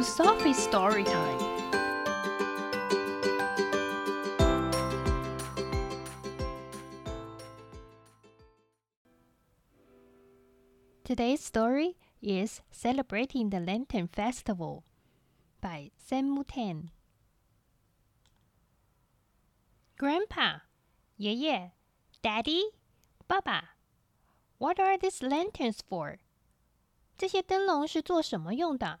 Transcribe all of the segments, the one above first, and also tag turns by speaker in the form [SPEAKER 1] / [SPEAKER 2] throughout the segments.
[SPEAKER 1] to Sophie's story time. Today's story is Celebrating the Lantern Festival by Sanmu Tang. Grandpa, 爷爷, Daddy, 爸爸, what are these lanterns for? 这些灯笼是做什么用的？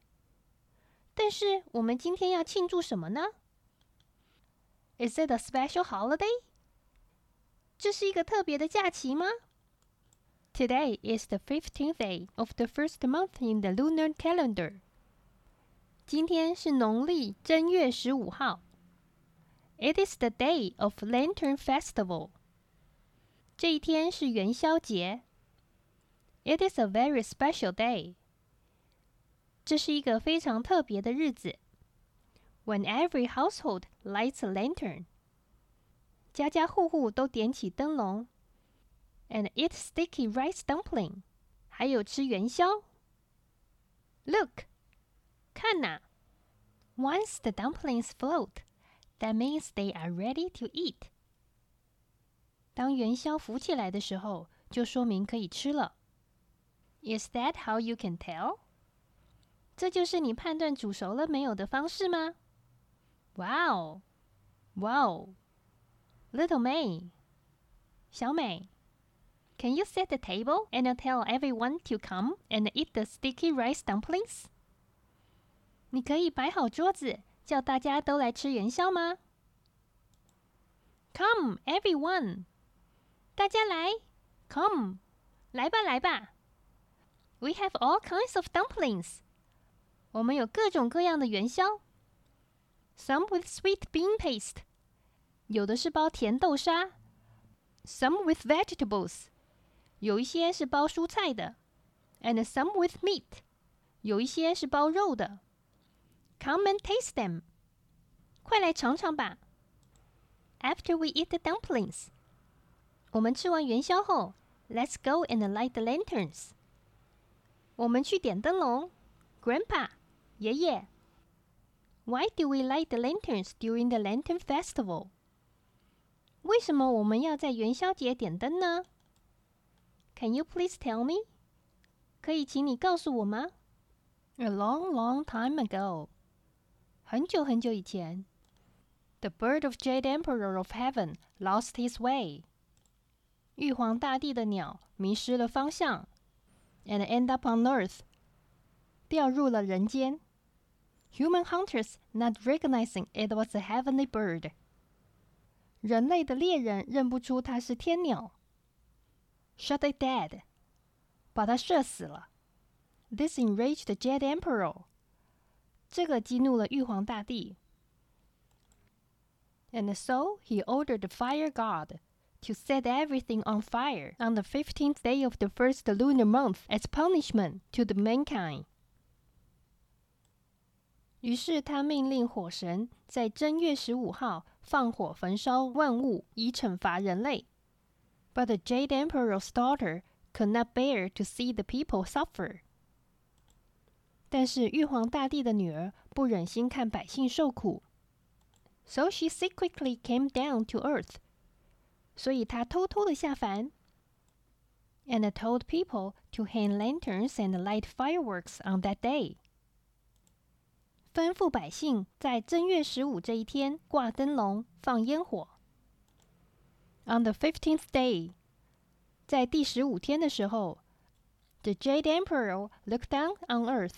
[SPEAKER 1] 但是我们今天要庆祝什么呢？Is it a special holiday? 这是一个特别的假期吗？Today is the fifteenth day of the first month in the lunar calendar. 今天是农历正月十五号。It is the day of Lantern Festival. 这一天是元宵节。It is a very special day. 这是一个非常特别的日子。When every household lights a lantern. 家家户户都点起灯笼。And eat sticky rice dumpling. 还有吃元宵。Look，看呐！Once the dumplings float, that means they are ready to eat. 当元宵浮起来的时候，就说明可以吃了。Is that how you can tell？ 这就是你判断煮熟了没有的方式吗？哇哦，哇哦，Little Mei，小美，Can you set the table and tell everyone to come and eat the sticky rice dumplings？你可以摆好桌子，叫大家都来吃元宵吗？Come everyone，大家来，Come，来吧来吧。We have all kinds of dumplings. 我们有各种各样的元宵。Some with sweet bean paste. 有的是包甜豆沙。Some with vegetables. 有一些是包蔬菜的。And some with meat. 有一些是包肉的。Come and taste them. 快来尝尝吧。After we eat the dumplings. 我们吃完元宵后，Let's go and light the lanterns. 我们去点灯笼，Grandpa， 爷爷。Why do we light the lanterns during the Lantern Festival？为什么我们要在元宵节点灯呢？Can you please tell me？可以请你告诉我吗？A long, long time ago，很久很久以前，The bird of Jade Emperor of Heaven lost his way。玉皇大帝的鸟迷失了方向。and end up on Earth，掉入了人间。 Human hunters not recognizing it was a heavenly bird，人类的猎人认不出它是天鸟。Shot it dead，把它射死了。This enraged the Jet Emperor，这个激怒了玉皇大帝。And so he ordered the fire god to set everything on fire on the 15th day of the first lunar month as punishment to the mankind. 于是他命令火神在正月十五号放火焚烧万物，以惩罚人类。But the Jade Emperor's daughter could not bear to see the people suffer. 但是玉皇大帝的女儿不忍心看百姓受苦，so she secretly came down to earth 所以他偷偷的下凡，and told people to hang lanterns and light fireworks on that day。 吩咐百姓在正月十五这一天挂灯笼、放烟火。On the fifteenth day，在第十五天的时候，the Jade Emperor looked down on earth。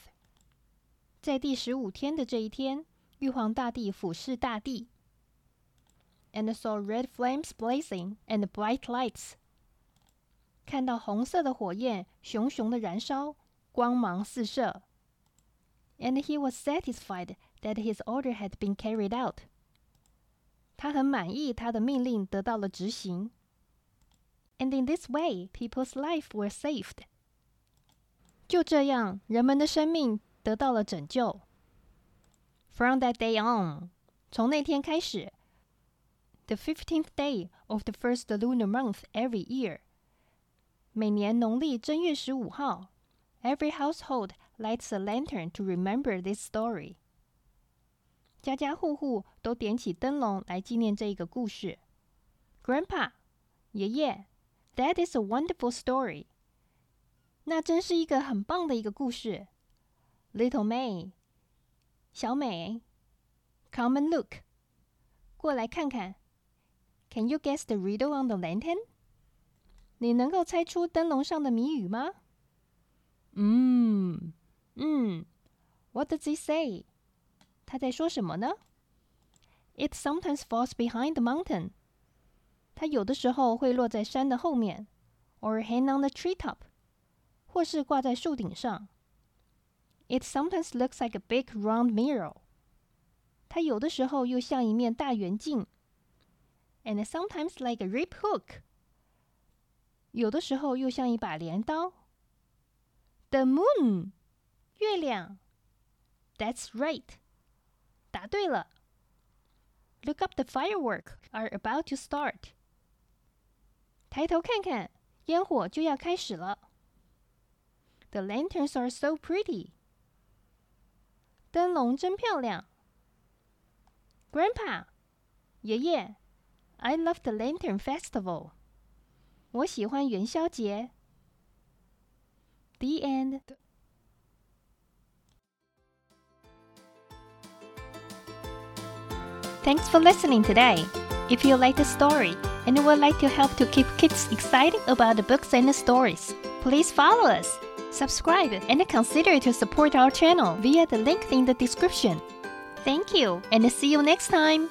[SPEAKER 1] 在第十五天的这一天，玉皇大帝俯视大地。and saw red flames blazing and bright lights. 看到红色的火焰熊熊的燃烧，光芒四射。and he was satisfied that his order had been carried out. 他很满意他的命令得到了执行。And in this way, people's life were saved. 就这样，人们的生命得到了拯救。From that day on，从那天开始，the fifteenth day of the first lunar month every year，每年农历正月十五号，every household lights a lantern to remember this story。家家户户都点起灯笼来纪念这一个故事。Grandpa，爷爷，That is a wonderful story。那真是一个很棒的一个故事。Little Mei，小美，Come and look，过来看看。Can you guess the riddle on the lantern？你能够猜出灯笼上的谜语吗？嗯。嗯，What does he say？他在说什么呢？It sometimes falls behind the mountain。它有的时候会落在山的后面，or hang on the treetop，或是挂在树顶上。It sometimes looks like a big round mirror。它有的时候又像一面大圆镜，and sometimes like a rib hook。有的时候又像一把镰刀。The moon， 月亮。That's right。答对了。Look up, the fireworks are about to start. 抬头看看，烟火就要开始了。The lanterns are so pretty. 灯笼真漂亮。Grandpa，爷爷，I love the Lantern Festival. 我喜欢元宵节。The end. Thanks for listening today. If you like the story and would like to help to keep kids excited about the books and the stories, please follow us, subscribe, and consider to support our channel via the link in the description. Thank you, and see you next time.